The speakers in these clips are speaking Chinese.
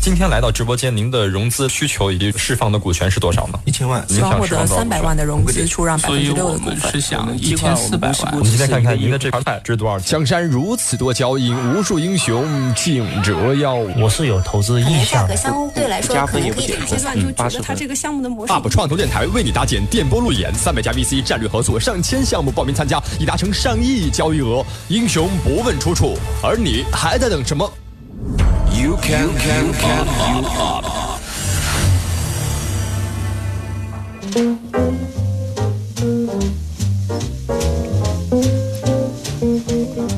今天来到直播间，您的融资需求以及释放的股权是多少呢？一千万，希望获得三百万的融资，出让百分之六的股份。是想一千四百万。我们今天看看您的这盘菜值多少钱？江山如此多娇，引无数英雄竞折腰。我是有投资意向。价格相对来说可以。阶段就觉得它这个项目的模式。UP 创投电台为你搭建电波路演，三百家 VC 战略合作，上千项目报名参加，已达成上亿交易额。英雄不问出处，而你还在等什么？You can, can can, you up.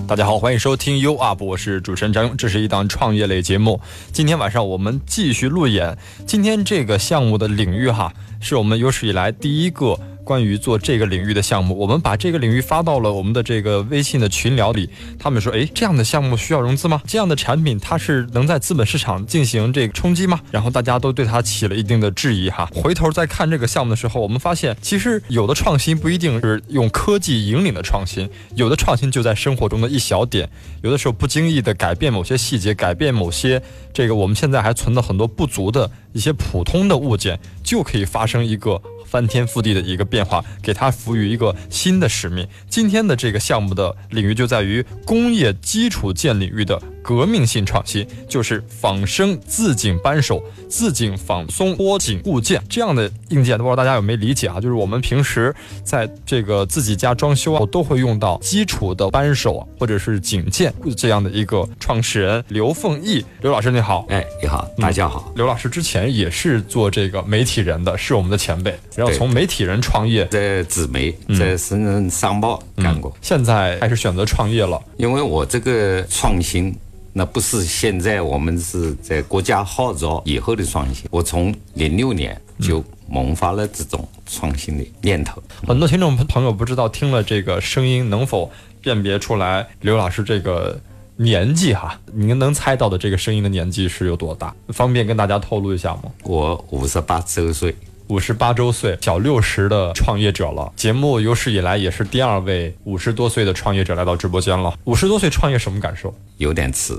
大家好，欢迎收听 You Up，我是主持人张勇，这是一档创业类节目。今天晚上我们继续路演，今天这个项目的领域哈，是我们有史以来第一个。关于做这个领域的项目，我们把这个领域发到了我们的这个微信的群聊里。他们说：“哎，这样的项目需要融资吗？这样的产品它是能在资本市场进行这个冲击吗？”然后大家都对它起了一定的质疑哈。回头再看这个项目的时候，我们发现其实有的创新不一定是用科技引领的创新，有的创新就在生活中的一小点，有的时候不经意的改变某些细节，改变某些这个我们现在还存的很多不足的一些普通的物件，就可以发生一个。翻天覆地的一个变化，给它赋予一个新的使命。今天的这个项目的领域就在于工业基础建领域的。革命性创新就是仿生自紧扳手、自紧仿松脱紧固件这样的硬件，不知道大家有没有理解啊？就是我们平时在这个自己家装修啊，都会用到基础的扳手或者是紧件这样的一个创始人刘凤义，刘老师你好，哎，你好，大家好。刘老师之前也是做这个媒体人的，是我们的前辈，然后从媒体人创业，在纸媒，在深圳商报干过，现在开始选择创业了，因为我这个创新。那不是现在我们是在国家号召以后的创新。我从零六年就萌发了这种创新的念头。很多听众朋友不知道听了这个声音能否辨别出来刘老师这个年纪哈？您能猜到的这个声音的年纪是有多大？方便跟大家透露一下吗？我五十八周岁。五十八周岁，小六十的创业者了。节目有史以来也是第二位五十多岁的创业者来到直播间了。五十多岁创业什么感受？有点迟。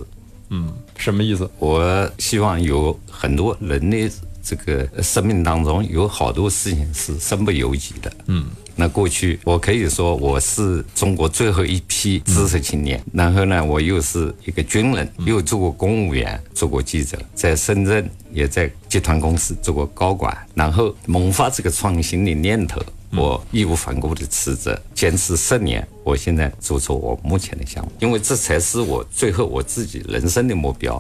嗯，什么意思？我希望有很多人的这个生命当中有好多事情是身不由己的。嗯。那过去我可以说我是中国最后一批知识青年，然后呢，我又是一个军人，又做过公务员，做过记者，在深圳也在集团公司做过高管，然后萌发这个创新的念头，我义无反顾的辞职，坚持十年，我现在做出我目前的项目，因为这才是我最后我自己人生的目标。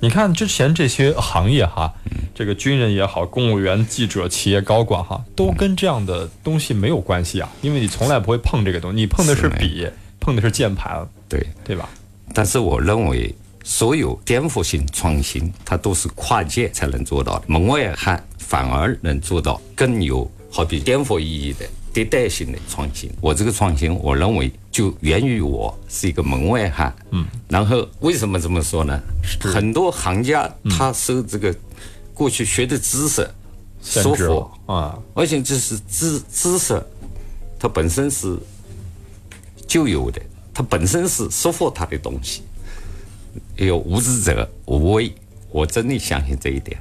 你看之前这些行业哈，这个军人也好，公务员、记者、企业高管哈，都跟这样的东西没有关系啊，因为你从来不会碰这个东西，你碰的是笔，碰的是键盘，对对吧？但是我认为，所有颠覆性创新，它都是跨界才能做到的，门外汉反而能做到更有好比颠覆意义的。迭代性的创新，我这个创新，我认为就源于我是一个门外汉。嗯，然后为什么这么说呢？很多行家他收这个过去学的知识束缚啊，而且这是知知识，它本身是就有的，它本身是束缚他的东西。有无知者无畏，我真的相信这一点。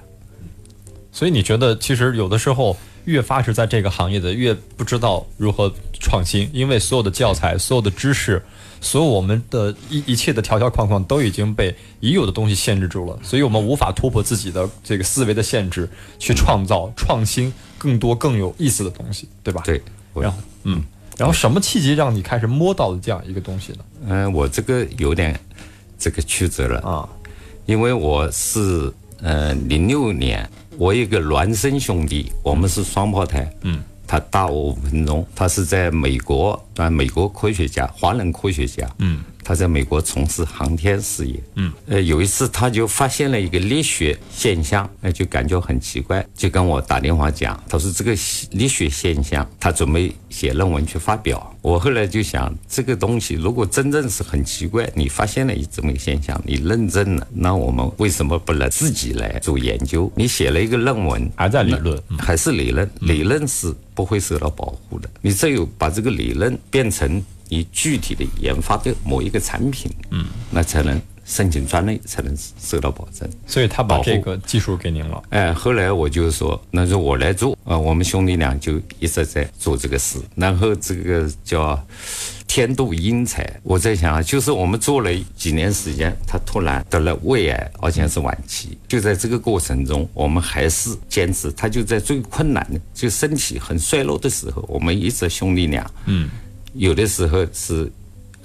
所以你觉得，其实有的时候。越发是在这个行业的，越不知道如何创新，因为所有的教材、所有的知识、所有我们的一一切的条条框框都已经被已有的东西限制住了，所以我们无法突破自己的这个思维的限制，去创造创新更多更有意思的东西，对吧？对。然后，嗯，然后什么契机让你开始摸到了这样一个东西呢？嗯，我这个有点这个曲折了啊，因为我是呃零六年。我一个孪生兄弟，我们是双胞胎。嗯，他大我五分钟，他是在美国，啊，美国科学家，华人科学家。嗯，他在美国从事航天事业。嗯，呃，有一次他就发现了一个力学现象，那就感觉很奇怪，就跟我打电话讲，他说这个力学现象，他准备写论文去发表。我后来就想，这个东西如果真正是很奇怪，你发现了这么一个现象，你认证了，那我们为什么不能自己来做研究？你写了一个论文，还在理论，还是理论，理论是不会受到保护的。你只有把这个理论变成。你具体的研发的某一个产品，嗯，那才能申请专利，才能受到保证。所以他把这个技术给您了。哎，后来我就说，那就我来做啊。我们兄弟俩就一直在做这个事。然后这个叫天妒英才，我在想啊，就是我们做了几年时间，他突然得了胃癌，而且是晚期。就在这个过程中，我们还是坚持。他就在最困难的，就身体很衰弱的时候，我们一直兄弟俩，嗯。有的时候是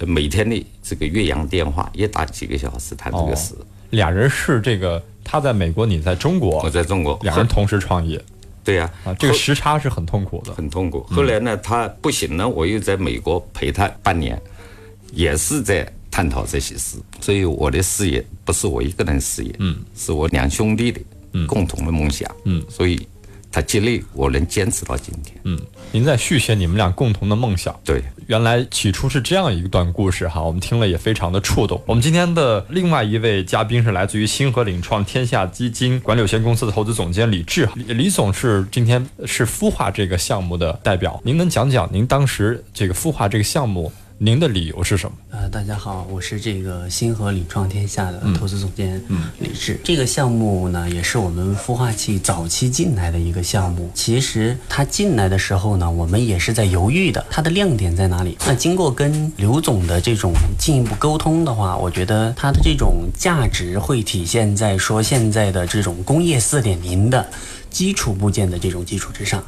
每天的这个岳阳电话，也打几个小时谈这个事。俩人是这个，他在美国，你在中国，我在中国，两人同时创业。对呀，啊，这个时差是很痛苦的，很痛苦。后来呢，他不行了，我又在美国陪他半年，也是在探讨这些事。所以我的事业不是我一个人事业，嗯，是我两兄弟的共同的梦想，嗯，所以。他激励我能坚持到今天。嗯，您在续写你们俩共同的梦想。对，原来起初是这样一段故事哈，我们听了也非常的触动。我们今天的另外一位嘉宾是来自于星河领创天下基金管理有限公司的投资总监李志。李李总是今天是孵化这个项目的代表，您能讲讲您当时这个孵化这个项目？您的理由是什么？呃，大家好，我是这个星河领创天下的投资总监李志。这个项目呢，也是我们孵化器早期进来的一个项目。其实它进来的时候呢，我们也是在犹豫的，它的亮点在哪里？那经过跟刘总的这种进一步沟通的话，我觉得它的这种价值会体现在说现在的这种工业四点零的基础部件的这种基础之上。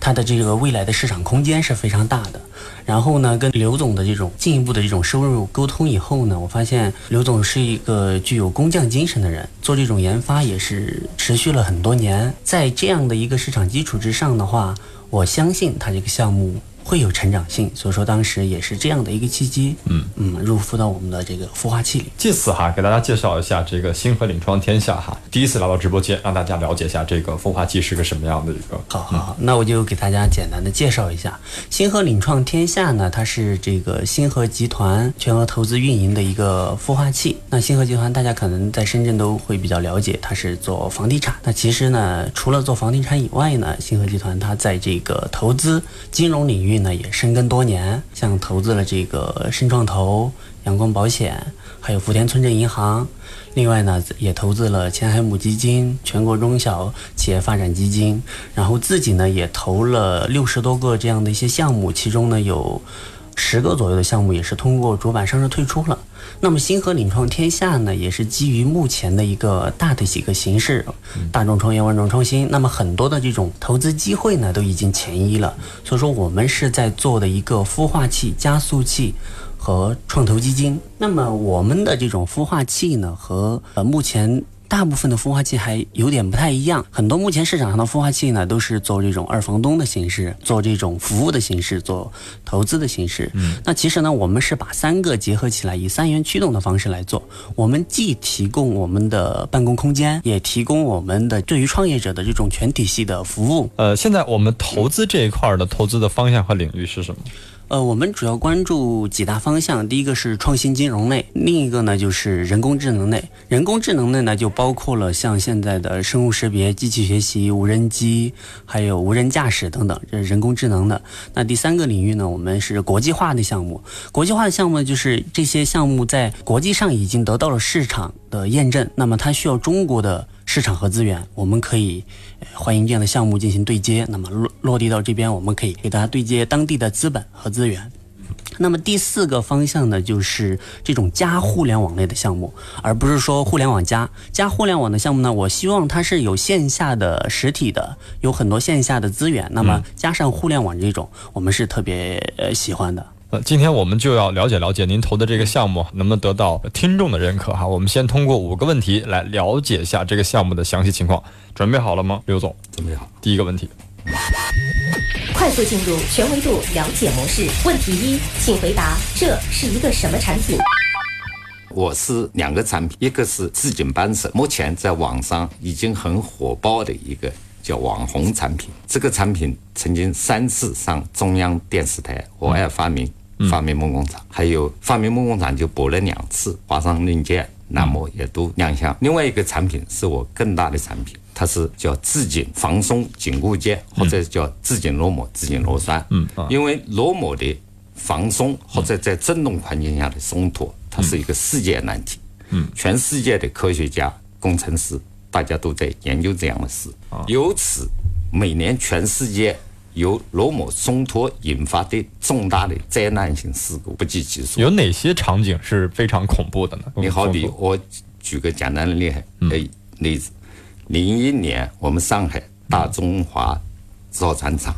它的这个未来的市场空间是非常大的。然后呢，跟刘总的这种进一步的这种收入沟通以后呢，我发现刘总是一个具有工匠精神的人，做这种研发也是持续了很多年。在这样的一个市场基础之上的话，我相信他这个项目。会有成长性，所以说当时也是这样的一个契机，嗯嗯，入孵到我们的这个孵化器里。借此哈，给大家介绍一下这个星河领创天下哈，第一次来到直播间，让大家了解一下这个孵化器是个什么样的一个。好好好，那我就给大家简单的介绍一下，星河领创天下呢，它是这个星河集团全额投资运营的一个孵化器。那星河集团大家可能在深圳都会比较了解，它是做房地产。那其实呢，除了做房地产以外呢，星河集团它在这个投资金融领域。那也深耕多年，像投资了这个深创投、阳光保险，还有福田村镇银行。另外呢，也投资了前海母基金、全国中小企业发展基金。然后自己呢也投了六十多个这样的一些项目，其中呢有十个左右的项目也是通过主板上市退出了。那么星河领创天下呢，也是基于目前的一个大的几个形式，大众创业、万众创新。那么很多的这种投资机会呢，都已经前移了。所以说，我们是在做的一个孵化器、加速器和创投基金。那么我们的这种孵化器呢，和呃目前。大部分的孵化器还有点不太一样，很多目前市场上的孵化器呢，都是做这种二房东的形式，做这种服务的形式，做投资的形式。嗯，那其实呢，我们是把三个结合起来，以三元驱动的方式来做。我们既提供我们的办公空间，也提供我们的对于创业者的这种全体系的服务。呃，现在我们投资这一块的投资的方向和领域是什么？呃，我们主要关注几大方向，第一个是创新金融类，另一个呢就是人工智能类。人工智能类呢就包括了像现在的生物识别、机器学习、无人机，还有无人驾驶等等，这是人工智能的。那第三个领域呢，我们是国际化的项目。国际化的项目就是这些项目在国际上已经得到了市场的验证，那么它需要中国的。市场和资源，我们可以欢迎这样的项目进行对接。那么落落地到这边，我们可以给大家对接当地的资本和资源。那么第四个方向呢，就是这种加互联网类的项目，而不是说互联网加加互联网的项目呢。我希望它是有线下的实体的，有很多线下的资源，那么加上互联网这种，我们是特别呃喜欢的。呃，今天我们就要了解了解您投的这个项目能不能得到听众的认可哈。我们先通过五个问题来了解一下这个项目的详细情况。准备好了吗，刘总？准备好。第一个问题，快速进入全维度了解模式。问题一，请回答这是一个什么产品？我是两个产品，一个是织锦扳手，目前在网上已经很火爆的一个叫网红产品。这个产品曾经三次上中央电视台《我爱发明》发明梦工厂，还有发明梦工厂就播了两次，华商论剑那么也都亮相。另外一个产品是我更大的产品。它是叫自紧防松紧固件，或者叫自紧螺母、自紧螺栓。嗯，因为螺母的防松或者在振动环境下的松脱，它是一个世界难题。嗯，全世界的科学家、工程师，大家都在研究这样的事。由此，每年全世界由罗某松脱引发的重大的灾难性事故不计其数。有哪些场景是非常恐怖的呢？你好比我举个简单的例例例子。零一年，我们上海大中华造船厂，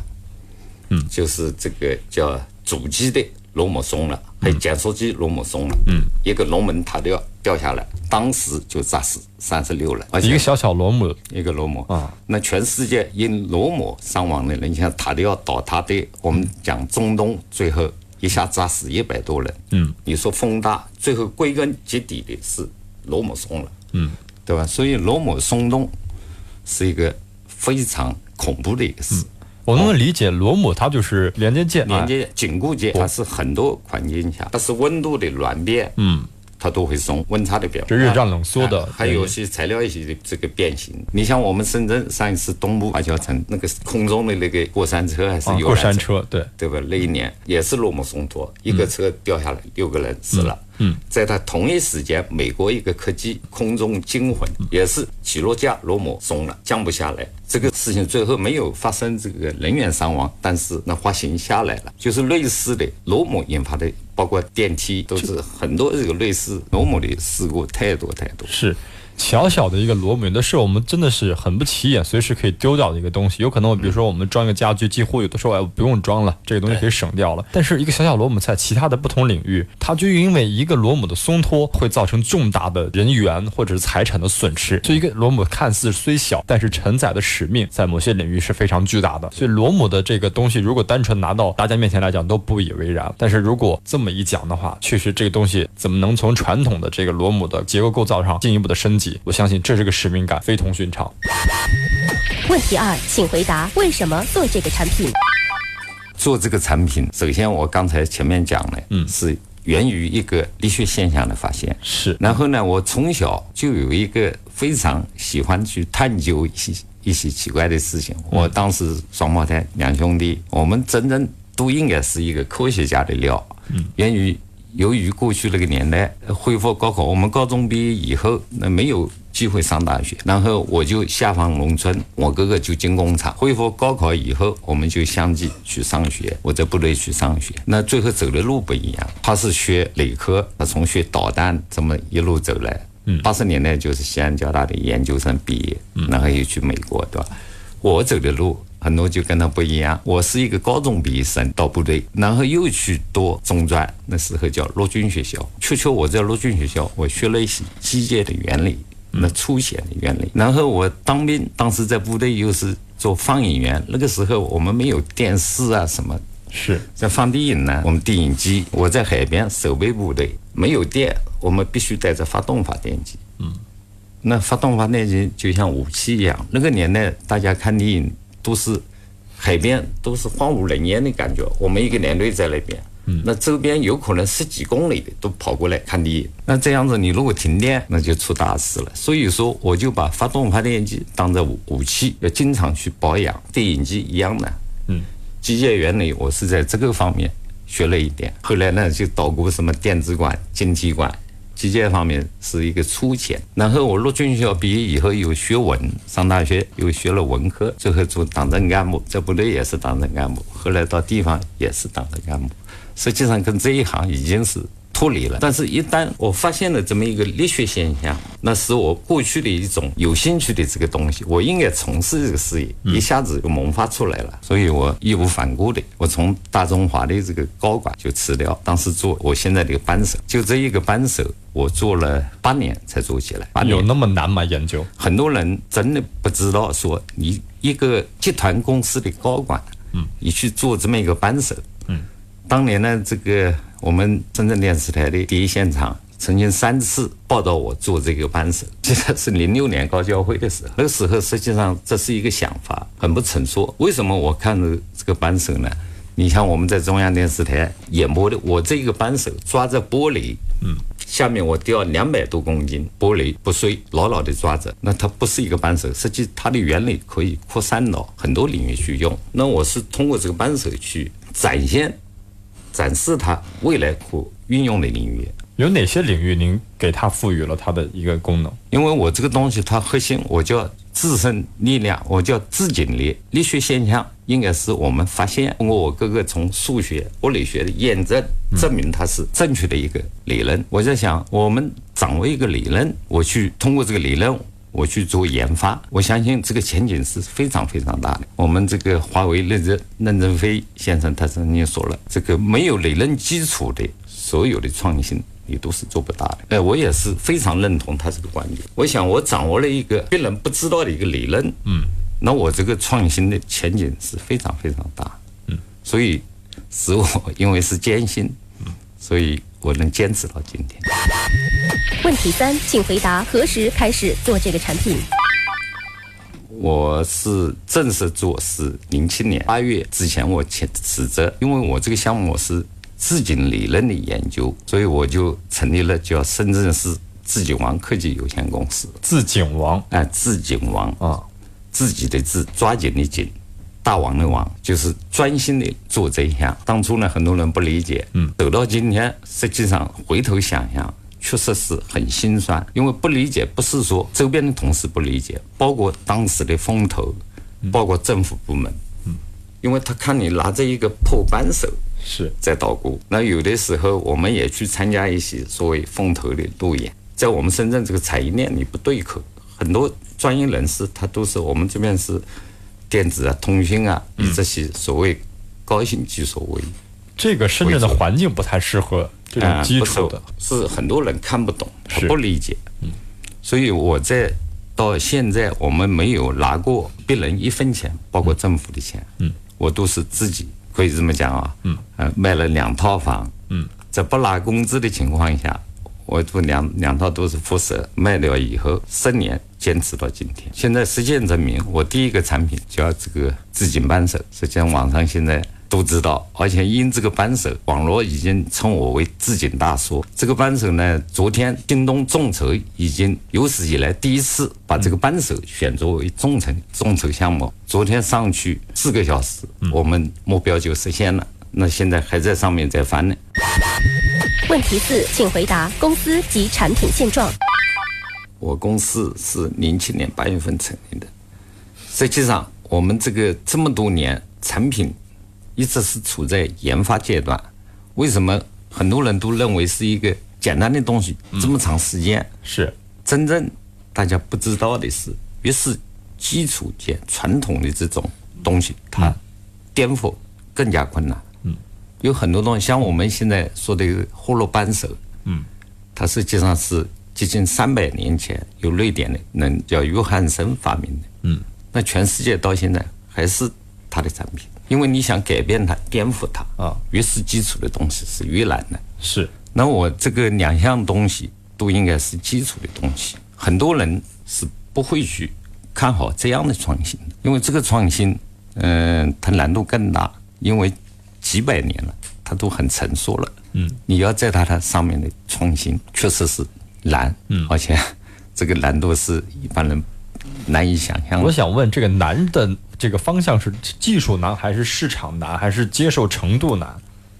嗯，就是这个叫主机的罗某松了，还有减速机螺母松了，嗯，一个龙门塔掉掉下来，当时就砸死三十六人，一个小小螺母，一个螺母啊，那全世界因螺母伤亡的人，像塔吊倒塌的，我们讲中东最后一下砸死一百多人，嗯，你说风大，最后归根结底的是螺母松了，嗯，对吧？所以螺母松动。是一个非常恐怖的一个事。我能理解螺母，它就是连接件、连接紧固件，它是很多环境下，它是温度的软变，嗯，它都会松。温差的变化，这热胀冷缩的，还有些材料一些的这个变形。你像我们深圳上一次东部华侨城那个空中的那个过山车还是有过山车，对对吧？那一年也是螺母松脱，一个车掉下来，六个人死了。嗯，在他同一时间，美国一个客机空中惊魂，也是起落架螺母松了，降不下来。这个事情最后没有发生这个人员伤亡，但是那滑行下来了，就是类似的螺母引发的，包括电梯都是很多这个类似螺母的事故太多太多。是。小小的一个螺母有，的是我们真的是很不起眼，随时可以丢掉的一个东西。有可能，比如说我们装一个家具，几乎有的时候哎不用装了，这个东西可以省掉了。但是一个小小螺母在其他的不同领域，它就因为一个螺母的松脱，会造成重大的人员或者是财产的损失。就一个螺母看似虽小，但是承载的使命在某些领域是非常巨大的。所以螺母的这个东西，如果单纯拿到大家面前来讲，都不以为然。但是如果这么一讲的话，确实这个东西怎么能从传统的这个螺母的结构构造上进一步的升级？我相信这是个使命感，非同寻常。问题二，请回答为什么做这个产品？做这个产品，首先我刚才前面讲了，嗯，是源于一个力学现象的发现。是。然后呢，我从小就有一个非常喜欢去探究一些一些奇怪的事情。我当时双胞胎两兄弟，我们真正都应该是一个科学家的料。嗯。源于。由于过去那个年代恢复高考，我们高中毕业以后那没有机会上大学，然后我就下放农村，我哥哥就进工厂。恢复高考以后，我们就相继去上学。我在部队去上学，那最后走的路不一样。他是学理科，他从学导弹这么一路走来。嗯，八十年代就是西安交大的研究生毕业，然后又去美国，对吧？我走的路。很多就跟他不一样。我是一个高中毕业生到部队，然后又去读中专，那时候叫陆军学校。确确我在陆军学校，我学了一些机械的原理，那粗显的原理。然后我当兵，当时在部队又是做放映员。那个时候我们没有电视啊什么，是在放电影呢。我们电影机，我在海边守备部队，没有电，我们必须带着发动发电机。嗯，那发动发电机就像武器一样。那个年代大家看电影。都是海边，都是荒无人烟的感觉。我们一个连队在那边，那周边有可能十几公里的都跑过来看电影。那这样子，你如果停电，那就出大事了。所以说，我就把发动发电机当做武器，要经常去保养。电影机一样的，嗯，机械原理我是在这个方面学了一点。后来呢，就捣鼓什么电子管、晶体管。机械方面是一个粗浅，然后我陆军学校毕业以后有学文，上大学又学了文科，最后做党政干部，在部队也是党政干部，后来到地方也是党政干部，实际上跟这一行已经是。脱离了，但是，一旦我发现了这么一个力学现象，那是我过去的一种有兴趣的这个东西，我应该从事这个事业，一下子就萌发出来了，所以我义无反顾的，我从大中华的这个高管就辞掉，当时做我现在的扳手，就这一个扳手，我做了八年才做起来。有那么难吗？研究？很多人真的不知道，说你一个集团公司的高管，嗯，你去做这么一个扳手，嗯，当年呢，这个。我们深圳电视台的第一现场曾经三次报道我做这个扳手，记得是零六年高交会的时候，那个时候实际上这是一个想法，很不成熟。为什么我看着这个扳手呢？你像我们在中央电视台演播的，我这一个扳手抓着玻璃，嗯，下面我吊两百多公斤玻璃不碎，牢牢的抓着，那它不是一个扳手，实际它的原理可以扩散到很多领域去用。那我是通过这个扳手去展现、展示它未来可运用的领域。有哪些领域您给它赋予了它的一个功能？因为我这个东西它核心，我叫自身力量，我叫自警力，力学现象。应该是我们发现，通过我各个从数学、物理学的验证，证明它是正确的一个理论。我在想，我们掌握一个理论，我去通过这个理论，我去做研发，我相信这个前景是非常非常大的。我们这个华为任正任正非先生他曾经说了，这个没有理论基础的所有的创新，你都是做不大的。哎，我也是非常认同他这个观点。我想，我掌握了一个别人不知道的一个理论，嗯。那我这个创新的前景是非常非常大，嗯，所以使我因为是艰辛，嗯，所以我能坚持到今天。问题三，请回答何时开始做这个产品？我是正式做是零七年八月之前我辞辞职，因为我这个项目是自己理论的研究，所以我就成立了叫深圳市自景王科技有限公司。自景王，哎，自景王啊。自己的自抓紧的紧，大王的王，就是专心的做这一项。当初呢，很多人不理解，嗯，走到今天，实际上回头想想，确实是很心酸。因为不理解，不是说周边的同事不理解，包括当时的风投，包括政府部门，嗯，因为他看你拿着一个破扳手是在捣鼓。那有的时候，我们也去参加一些所谓风投的路演，在我们深圳这个产业链你不对口，很多。专业人士，他都是我们这边是电子啊、通讯啊，以这些所谓高新技术为。这个深圳的环境不太适合这种基础的，是很多人看不懂，他不理解。嗯，所以我在到现在，我们没有拿过别人一分钱，包括政府的钱。嗯，我都是自己可以这么讲啊。嗯，呃，卖了两套房。嗯，在不拿工资的情况下。我做两两套都是辐射，卖掉以后十年坚持到今天。现在实践证明，我第一个产品叫这个自警扳手，实际上网上现在都知道，而且因这个扳手，网络已经称我为自警大叔。这个扳手呢，昨天京东众筹已经有史以来第一次把这个扳手选作为众筹众筹项目。昨天上去四个小时，我们目标就实现了。那现在还在上面在翻呢。问题四，请回答公司及产品现状。我公司是零七年八月份成立的，实际上我们这个这么多年产品一直是处在研发阶段。为什么很多人都认为是一个简单的东西？这么长时间是真正大家不知道的是，越是基础件传统的这种东西，它颠覆更加困难。有很多东西，像我们现在说的霍洛扳手，嗯，它实际上是接近三百年前由瑞典的人叫约翰森发明的，嗯，那全世界到现在还是他的产品，因为你想改变它、颠覆它啊，越是基础的东西是越难的。是，那我这个两项东西都应该是基础的东西，很多人是不会去看好这样的创新的，因为这个创新，嗯，它难度更大，因为。几百年了，它都很成熟了。嗯，你要在它的上面的创新，确实是难。嗯，而且这个难度是一般人难以想象。我想问，这个难的这个方向是技术难，还是市场难，还是接受程度难？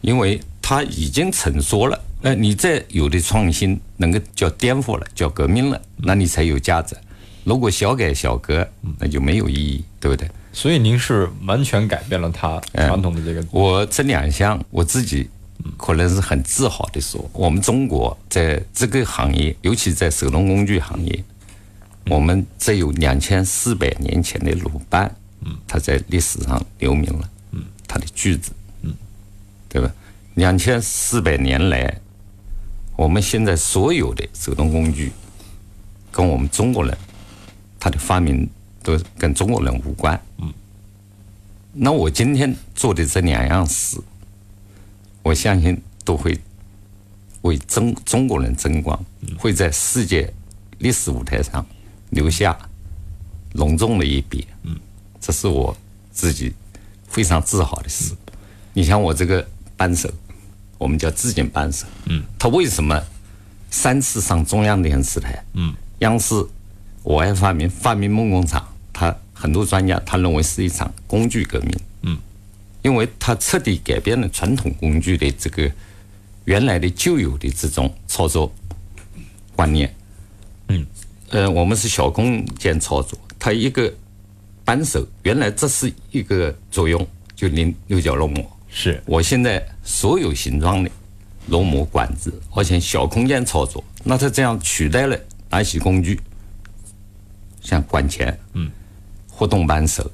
因为它已经成熟了。那你再有的创新，能够叫颠覆了，叫革命了，那你才有价值。如果小改小革，那就没有意义，对不对？所以您是完全改变了它传统的这个。我这两项我自己可能是很自豪的说，我们中国在这个行业，尤其在手动工具行业，我们这有两千四百年前的鲁班，嗯，他在历史上留名了，嗯，他的句子，嗯，对吧？两千四百年来，我们现在所有的手动工具，跟我们中国人他的发明。都跟中国人无关。嗯，那我今天做的这两样事，我相信都会为中中国人争光，会在世界历史舞台上留下隆重的一笔。嗯，这是我自己非常自豪的事。你像我这个扳手，我们叫自检扳手。嗯，他为什么三次上中央电视台？嗯，央视我爱发明发明梦工厂，他很多专家他认为是一场工具革命。嗯，因为它彻底改变了传统工具的这个。原来的旧有的这种操作观念，嗯，呃，我们是小空间操作，它一个扳手，原来这是一个作用，就拧六角螺母。是我现在所有形状的螺母管子，而且小空间操作，那它这样取代了哪些工具？像管钳，嗯，活动扳手，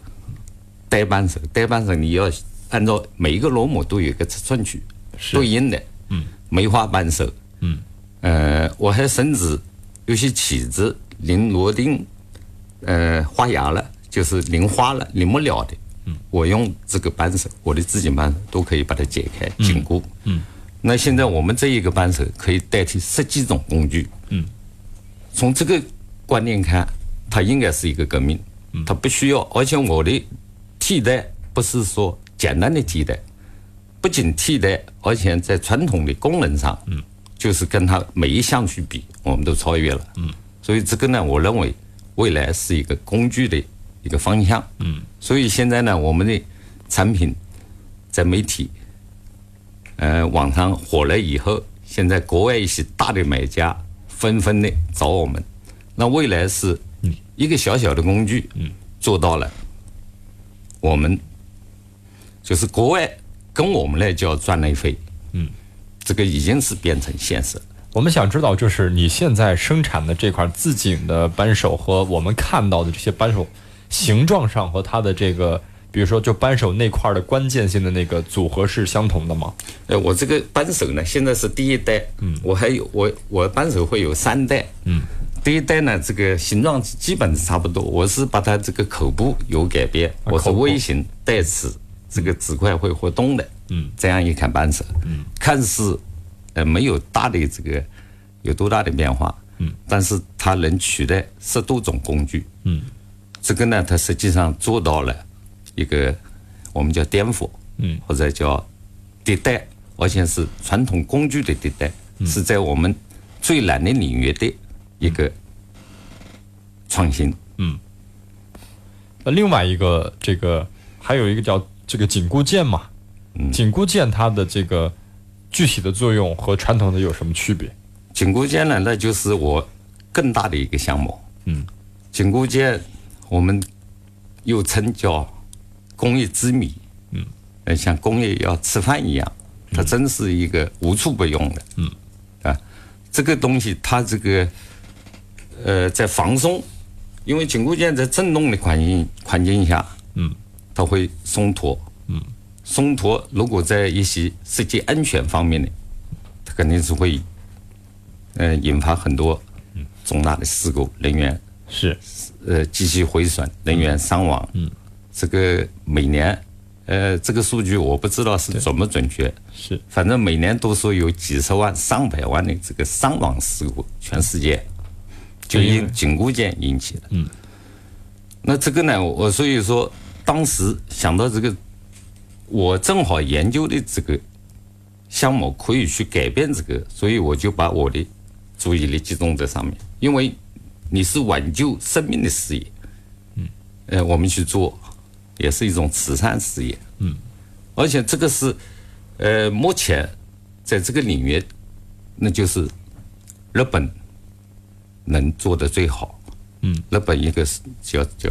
带扳手，带扳手你要按照每一个螺母都有一个尺寸去对应的。嗯，梅花扳手。嗯，呃，我还甚至有些起子拧螺钉，呃，花芽了，就是拧花了，拧不了的。嗯，我用这个扳手，我的自己扳手都可以把它解开紧固。嗯，那现在我们这一个扳手可以代替十几种工具。嗯，从这个观念看，它应该是一个革命。嗯，它不需要，而且我的替代不是说简单的替代。不仅替代，而且在传统的功能上，嗯，就是跟它每一项去比，我们都超越了，嗯，所以这个呢，我认为未来是一个工具的一个方向，嗯，所以现在呢，我们的产品在媒体、呃网上火了以后，现在国外一些大的买家纷纷的找我们，那未来是一个小小的工具，嗯，做到了，我们就是国外。跟我们来叫赚内费，嗯，这个已经是变成现实。我们想知道，就是你现在生产的这块自紧的扳手和我们看到的这些扳手形状上和它的这个，比如说就扳手那块的关键性的那个组合是相同的吗？呃，我这个扳手呢，现在是第一代，嗯，我还有我我扳手会有三代，嗯，第一代呢，这个形状基本是差不多，我是把它这个口部有改变，我是微型带齿。这个纸块会活动的，嗯，这样一看扳手，嗯，看似呃没有大的这个有多大的变化，嗯，但是它能取代十多种工具，嗯，这个呢，它实际上做到了一个我们叫颠覆，嗯，或者叫迭代，而且是传统工具的迭代，是在我们最难的领域的一个创新，嗯，那另外一个这个还有一个叫。这个紧固件嘛，紧固件它的这个具体的作用和传统的有什么区别？紧固件呢，那就是我更大的一个项目。嗯，紧固件我们又称叫工业之米。嗯，呃，像工业要吃饭一样，它真是一个无处不用的。嗯，啊，这个东西它这个呃在防松，因为紧固件在振动的环境环境下，嗯。它会松脱，嗯，松脱如果在一些设计安全方面的，它肯定是会，嗯，引发很多重大的事故，人员是，呃，机器毁损，人员伤亡，嗯，这个每年，呃，这个数据我不知道是准不准确，是，反正每年都说有几十万、上百万的这个伤亡事故，全世界就因紧箍件引起的，嗯，那这个呢，我所以说。当时想到这个，我正好研究的这个项目可以去改变这个，所以我就把我的注意力集中在上面。因为你是挽救生命的事业，嗯，呃，我们去做也是一种慈善事业，嗯，而且这个是呃，目前在这个领域，那就是日本能做的最好，嗯，日本一个是叫叫。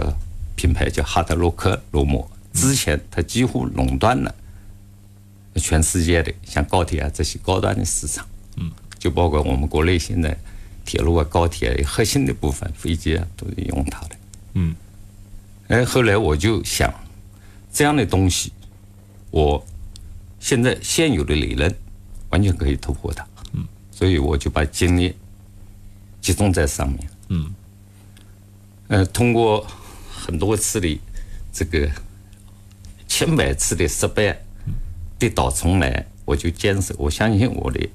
品牌叫哈德洛克罗摩，之前它几乎垄断了全世界的像高铁啊这些高端的市场，嗯，就包括我们国内现在铁路啊、高铁核心的部分，飞机啊都是用它的，嗯，哎，后来我就想，这样的东西，我现在现有的理论完全可以突破它，嗯，所以我就把精力集中在上面，嗯，呃，通过。很多次的这个千百次的失败，跌倒重来，我就坚守。我相信我的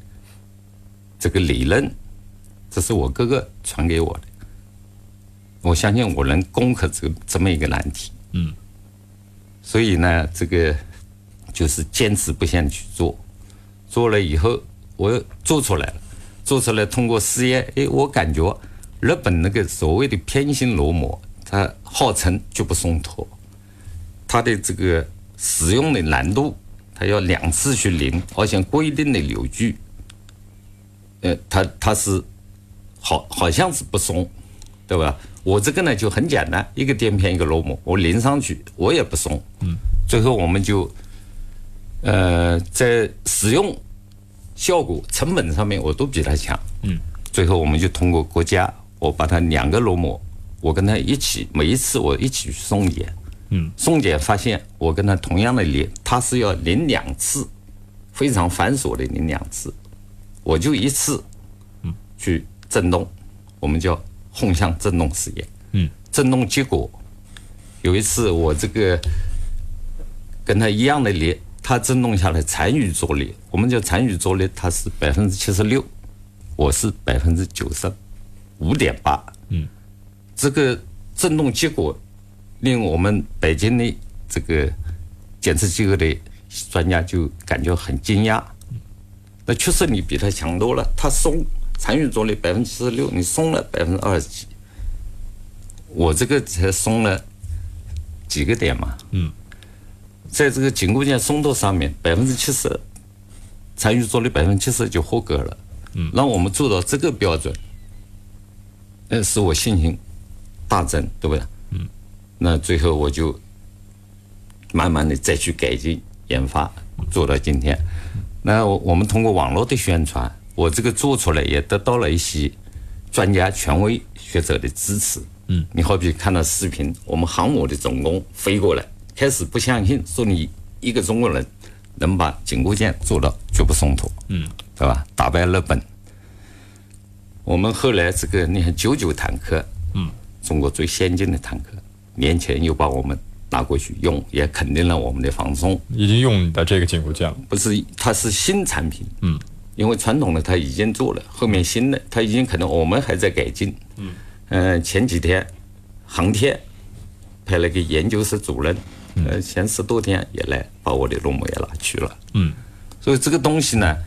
这个理论，这是我哥哥传给我的。我相信我能攻克这这么一个难题。嗯。所以呢，这个就是坚持不懈去做，做了以后我做出来了，做出来通过试验，哎，我感觉日本那个所谓的偏心螺母，它号称就不松脱，它的这个使用的难度，它要两次去拧，而且规定的扭矩，呃，它它是好好像是不松，对吧？我这个呢就很简单，一个垫片一个螺母，我拧上去我也不松。嗯。最后我们就，呃，在使用效果、成本上面我都比他强。嗯。最后我们就通过国家，我把它两个螺母，我跟他一起，每一次我一起去送检。嗯。送检发现，我跟他同样的拧，他是要拧两次，非常繁琐的拧两次，我就一次。嗯。去震动，我们叫。横向震动实验，嗯，振动结果，有一次我这个跟他一样的力，他振动下来残余着力，我们叫残余着力，它是百分之七十六，我是百分之九十五点八，嗯，这个震动结果令我们北京的这个检测机构的专家就感觉很惊讶，那确实你比他强多了，他松。残余着力百分之七十六，你松了百分之二十几，我这个才松了几个点嘛。嗯，在这个紧固件松动上面，百分之七十参与做的百分之七十就合格了。嗯，让我们做到这个标准，那使我信心大增，对不对？嗯，那最后我就慢慢的再去改进研发，做到今天。那我我们通过网络的宣传。我这个做出来也得到了一些专家、权威学者的支持。嗯，你好比看到视频，我们航母的总工飞过来，开始不相信，说你一个中国人能把紧固件做到绝不松脱，嗯，对吧？打败日本。我们后来这个你看九九坦克，嗯，中国最先进的坦克，年前又把我们拿过去用，也肯定了我们的防松。已经用你的这个紧固件了？不是，它是新产品。嗯。因为传统的它已经做了，后面新的它已经可能我们还在改进。嗯，嗯，前几天航天派了个研究室主任，呃，前十多天也来把我的螺膜也拿去了。嗯，所以这个东西呢，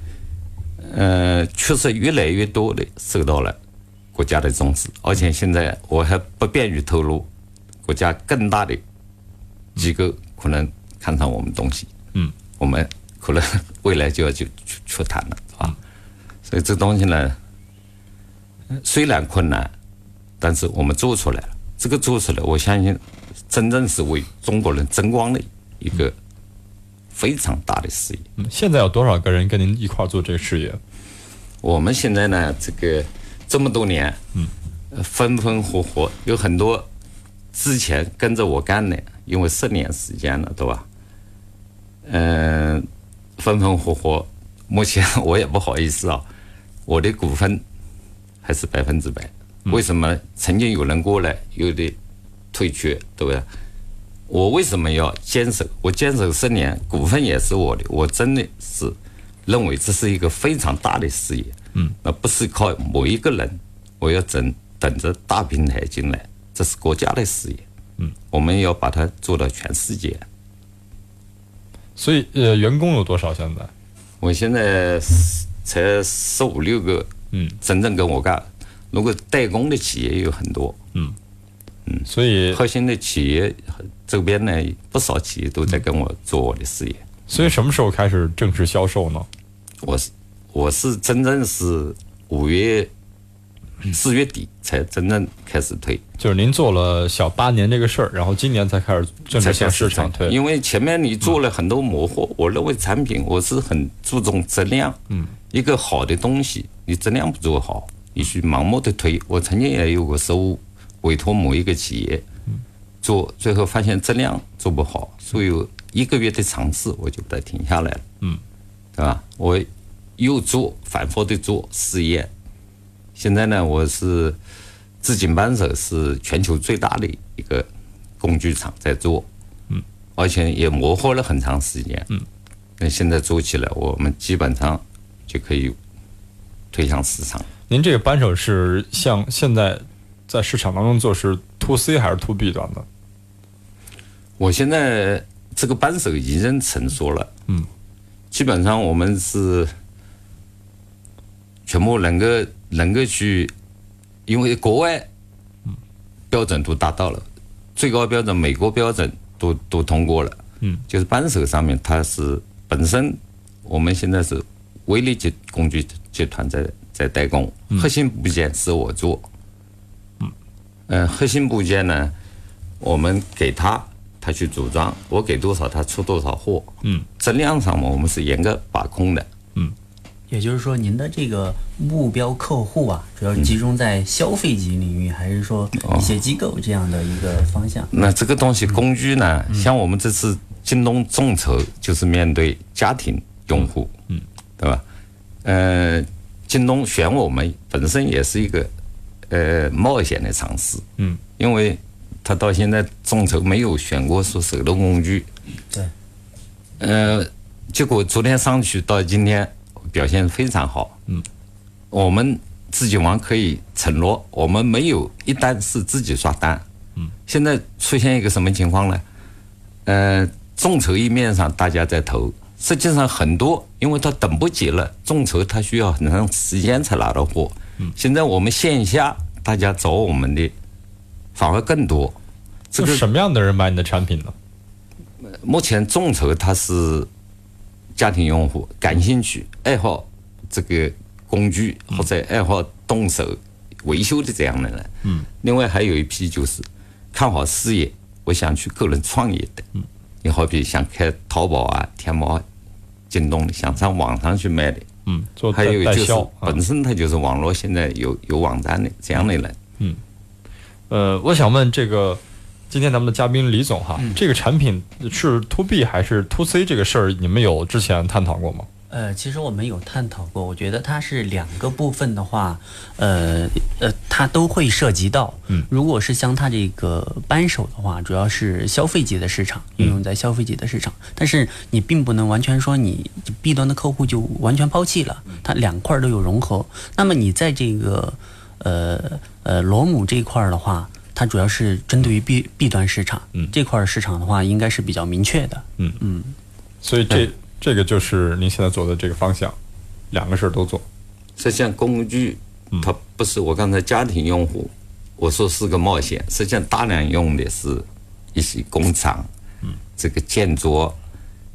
呃，确实越来越多的受到了国家的重视，而且现在我还不便于透露，国家更大的机构可能看上我们东西。嗯，我们可能未来就要就去去谈了。啊，所以这东西呢，虽然困难，但是我们做出来了。这个做出来，我相信真正是为中国人争光的一个非常大的事业。嗯，现在有多少个人跟您一块做这个事业？我们现在呢，这个这么多年，嗯，分分合合，有很多之前跟着我干的，因为十年时间了，对吧？嗯，分分合合。目前我也不好意思啊，我的股份还是百分之百。为什么曾经有人过来，有的退却，对不对？我为什么要坚守？我坚守十年，股份也是我的。我真的是认为这是一个非常大的事业。嗯，那不是靠某一个人，我要等等着大平台进来，这是国家的事业。嗯，我们要把它做到全世界。所以，呃，员工有多少现在？我现在才十五六个，嗯，真正跟我干。如果代工的企业有很多，嗯嗯，所以核心的企业周边呢，不少企业都在跟我做我的事业。所以什么时候开始正式销售呢？我是我是真正是五月。四月底才真正开始推，就是您做了小八年这个事儿，然后今年才开始正式向市场推。因为前面你做了很多模糊，我认为产品我是很注重质量。嗯，一个好的东西，你质量不做好，你去盲目的推。我曾经也有过失误，委托某一个企业做，最后发现质量做不好，所以一个月的尝试我就把它停下来了。嗯，对吧？我又做，反复的做试验。现在呢，我是自锦扳手是全球最大的一个工具厂在做，嗯，而且也磨合了很长时间，嗯，那现在做起来，我们基本上就可以推向市场。您这个扳手是像现在在市场当中做是 to C 还是 to B 端的？我现在这个扳手已经成熟了，嗯，基本上我们是全部能够能够去，因为国外标准都达到了，最高标准美国标准都都通过了，嗯，就是扳手上面它是本身我们现在是威力集工具集团在在代工，核心部件是我做，嗯，呃，核心部件呢，我们给他。他去组装，我给多少，他出多少货。嗯，质量上嘛，我们是严格把控的。嗯，也就是说，您的这个目标客户啊，主要集中在消费级领域，还是说一些机构这样的一个方向？那这个东西工具呢，像我们这次京东众筹，就是面对家庭用户，嗯，对吧？呃，京东选我们本身也是一个呃冒险的尝试。嗯，因为。他到现在众筹没有选过说手动工具，对，呃，结果昨天上去到今天表现非常好，嗯，我们自己玩可以承诺，我们没有一单是自己刷单，嗯，现在出现一个什么情况呢？呃，众筹一面上大家在投，实际上很多，因为他等不及了，众筹他需要很长时间才拿到货，嗯，现在我们线下大家找我们的。反而更多，这个什么样的人买你的产品呢？目前众筹它是家庭用户，感兴趣、爱好这个工具或者爱好动手维修的这样的人。嗯。另外还有一批就是看好事业，我想去个人创业的。嗯。你好比想开淘宝啊、天猫、京东，想上网上去卖的。嗯。做还有就是本身他就是网络现在有有网站的这样的人。嗯。呃，我想问这个，今天咱们的嘉宾李总哈，这个产品是 to B 还是 to C 这个事儿，你们有之前探讨过吗？呃，其实我们有探讨过，我觉得它是两个部分的话，呃呃，它都会涉及到。嗯，如果是像它这个扳手的话，主要是消费级的市场，应用在消费级的市场，但是你并不能完全说你 B 端的客户就完全抛弃了，它两块都有融合。那么你在这个。呃呃，螺母这一块的话，它主要是针对于 B B 端市场，嗯，这块市场的话，应该是比较明确的，嗯。嗯，所以这这个就是您现在做的这个方向，两个事儿都做。实际上，工具它不是我刚才家庭用户，我说是个冒险，实际上大量用的是一些工厂，嗯，这个建筑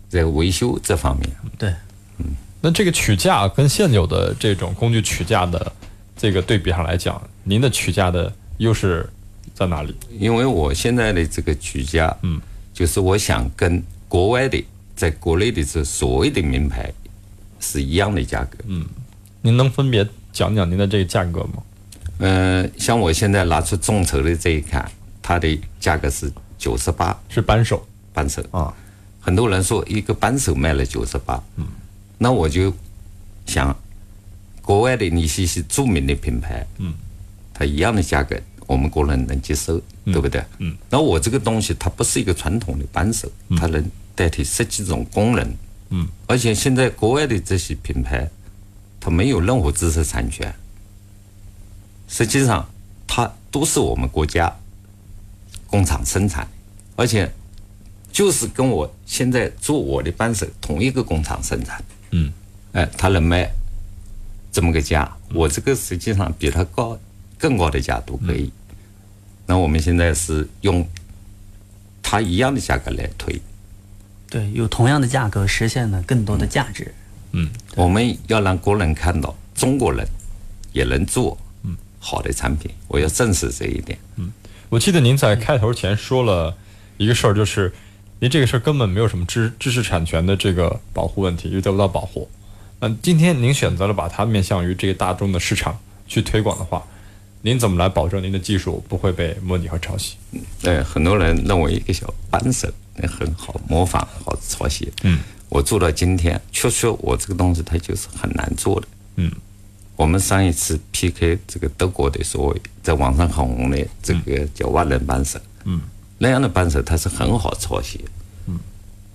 在维修这方面，对，嗯，那这个取价跟现有的这种工具取价的。这个对比上来讲，您的取价的优势在哪里？因为我现在的这个取价，嗯，就是我想跟国外的，在国内的这所谓的名牌是一样的价格。嗯，您能分别讲讲您的这个价格吗？嗯，像我现在拿出众筹的这一款，它的价格是九十八，是扳手，扳手啊。很多人说一个扳手卖了九十八，嗯，那我就想。国外的你些些著名的品牌，嗯，它一样的价格，我们国人能接受，对不对？嗯。那我这个东西它不是一个传统的扳手，它能代替十几种功能，嗯。而且现在国外的这些品牌，它没有任何知识产权，实际上它都是我们国家工厂生产，而且就是跟我现在做我的扳手同一个工厂生产，嗯。哎，它能卖。这么个价，我这个实际上比它高更高的价都可以。那我们现在是用它一样的价格来推，对，有同样的价格实现了更多的价值。嗯，我们要让国人看到中国人也能做嗯好的产品，我要证实这一点。嗯，我记得您在开头前说了一个事儿，就是您这个事儿根本没有什么知知识产权的这个保护问题，又得不到保护。嗯，今天您选择了把它面向于这个大众的市场去推广的话，您怎么来保证您的技术不会被模拟和抄袭？对，很多人认为一个小扳手那很好模仿，好抄袭。嗯，我做到今天，确实我这个东西它就是很难做的。嗯，我们上一次 PK 这个德国的所谓在网上很红的这个叫万能扳手，嗯，那样的扳手它是很好抄袭，嗯，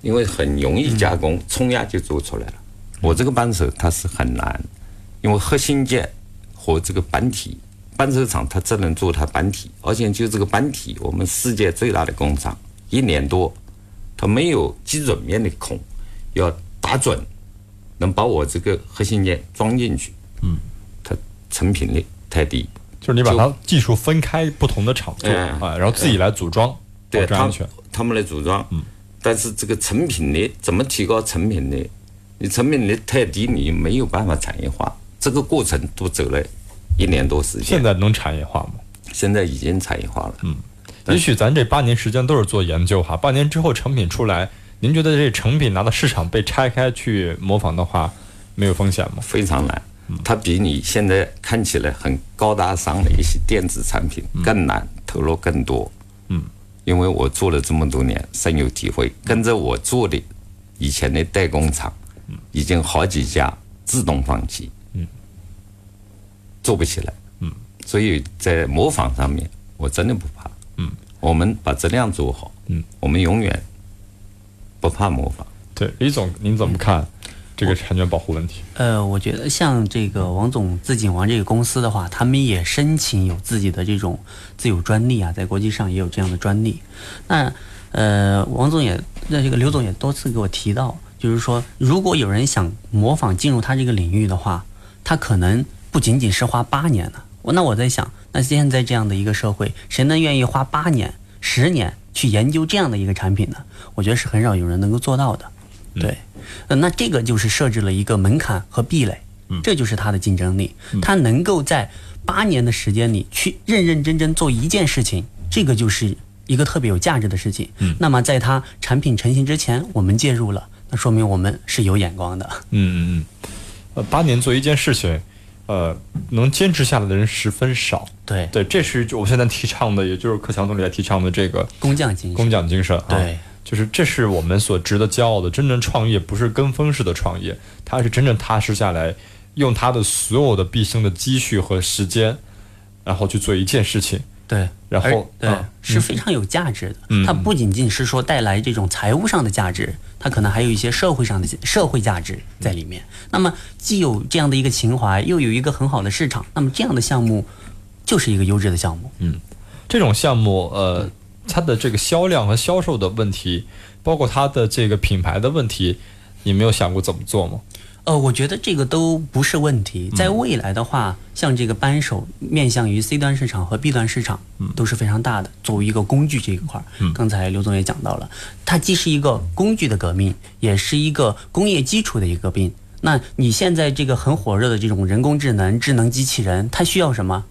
因为很容易加工，冲压就做出来了。我这个扳手它是很难，因为核心件和这个板体，扳手厂它只能做它板体，而且就这个板体，我们世界最大的工厂，一年多，它没有基准面的孔，要打准，能把我这个核心件装进去，嗯，它成品率太低。就是你把它技术分开不同的厂做啊，然后自己来组装，对，安全。他们来组装，嗯，但是这个成品率怎么提高成品率？你成品率太低，你没有办法产业化。这个过程都走了一年多时间。现在能产业化吗？现在已经产业化了。嗯，也许咱这八年时间都是做研究哈，八年之后成品出来，您觉得这成品拿到市场被拆开去模仿的话，没有风险吗？非常难。它比你现在看起来很高大上的一些电子产品更难，投入更多。嗯，因为我做了这么多年，深有体会。跟着我做的以前的代工厂，已经好几家自动放弃，嗯，做不起来。嗯，所以在模仿上面，我真的不怕。嗯，我们把质量做好。嗯，我们永远不怕模仿。对，李总，您怎么看？这个产权保护问题，呃，我觉得像这个王总自己王这个公司的话，他们也申请有自己的这种自有专利啊，在国际上也有这样的专利。那呃，王总也，那这个刘总也多次给我提到，就是说，如果有人想模仿进入他这个领域的话，他可能不仅仅是花八年呢。我那我在想，那现在这样的一个社会，谁能愿意花八年、十年去研究这样的一个产品呢？我觉得是很少有人能够做到的。对，那这个就是设置了一个门槛和壁垒，这就是它的竞争力。它能够在八年的时间里去认认真真做一件事情，这个就是一个特别有价值的事情。那么在它产品成型之前，我们介入了，那说明我们是有眼光的。嗯嗯嗯，呃，八年做一件事情，呃，能坚持下来的人十分少。对对，这是我现在提倡的，也就是克强总理在提倡的这个工匠精神。工匠精神啊，对。就是这是我们所值得骄傲的。真正创业不是跟风式的创业，他是真正踏实下来，用他的所有的毕生的积蓄和时间，然后去做一件事情。对，然后对是非常有价值的。它不仅仅是说带来这种财务上的价值，它可能还有一些社会上的社会价值在里面。那么既有这样的一个情怀，又有一个很好的市场，那么这样的项目就是一个优质的项目。嗯，这种项目呃。它的这个销量和销售的问题，包括它的这个品牌的问题，你没有想过怎么做吗？呃，我觉得这个都不是问题。在未来的话，像这个扳手面向于 C 端市场和 B 端市场，都是非常大的。作为一个工具这一块儿，刚才刘总也讲到了，它既是一个工具的革命，也是一个工业基础的一个革命。那你现在这个很火热的这种人工智能、智能机器人，它需要什么？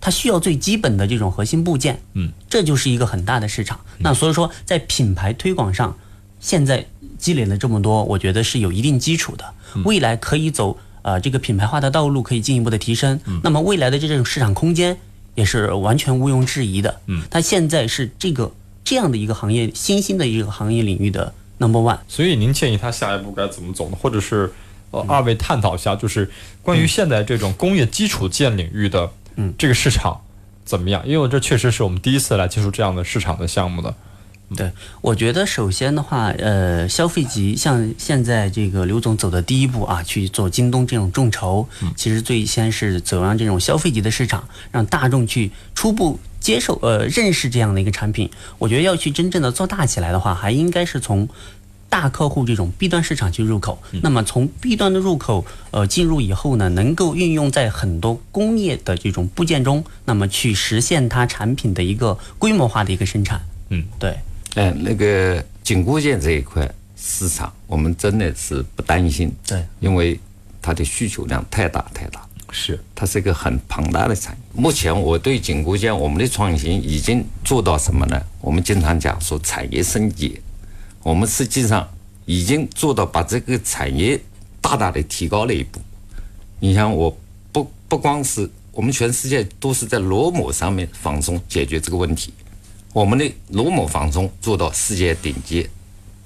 它需要最基本的这种核心部件，嗯，这就是一个很大的市场。那所以说，在品牌推广上，现在积累了这么多，我觉得是有一定基础的。未来可以走呃这个品牌化的道路，可以进一步的提升。那么未来的这种市场空间也是完全毋庸置疑的。嗯，它现在是这个这样的一个行业新兴的一个行业领域的 number one。所以您建议它下一步该怎么走呢？或者是呃二位探讨一下，就是关于现在这种工业基础件领域的。嗯，这个市场怎么样？因为这确实是我们第一次来接触这样的市场的项目的。对，我觉得首先的话，呃，消费级像现在这个刘总走的第一步啊，去做京东这种众筹，其实最先是走上这种消费级的市场，让大众去初步接受呃认识这样的一个产品。我觉得要去真正的做大起来的话，还应该是从。大客户这种 B 端市场去入口，那么从 B 端的入口呃进入以后呢，能够运用在很多工业的这种部件中，那么去实现它产品的一个规模化的一个生产。嗯，对。哎，那个紧固件这一块市场，我们真的是不担心。对，因为它的需求量太大太大，是它是一个很庞大的产业。目前我对紧固件我们的创新已经做到什么呢？我们经常讲说产业升级。我们实际上已经做到把这个产业大大的提高了一步。你像，我不不光是我们全世界都是在螺母上面放松解决这个问题，我们的螺母防松做到世界顶级，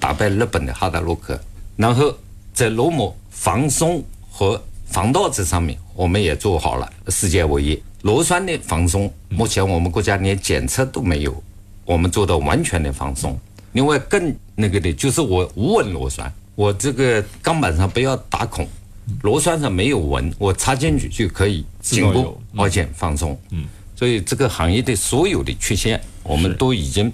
打败日本的哈达洛克。然后在螺母防松和防盗这上面，我们也做好了世界唯一。螺栓的防松，目前我们国家连检测都没有，我们做到完全的防松。另外更那个的就是我无纹螺栓，我这个钢板上不要打孔，螺栓上没有纹，我插进去就可以颈部保险放松。嗯，所以这个行业的所有的缺陷，我们都已经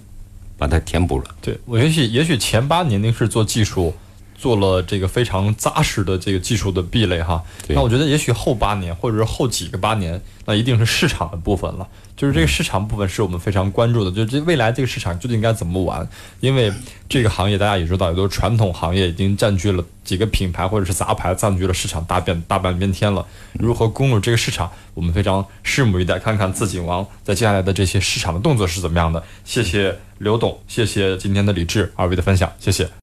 把它填补了。对我也许也许前八年那是做技术。做了这个非常扎实的这个技术的壁垒哈，那我觉得也许后八年或者是后几个八年，那一定是市场的部分了。就是这个市场部分是我们非常关注的，就是这未来这个市场究竟应该怎么玩？因为这个行业大家也知道，有的传统行业已经占据了几个品牌或者是杂牌占据了市场大半大半边天了。如何攻入这个市场，我们非常拭目以待，看看自己王在接下来的这些市场的动作是怎么样的。谢谢刘董，谢谢今天的李志二位的分享，谢谢。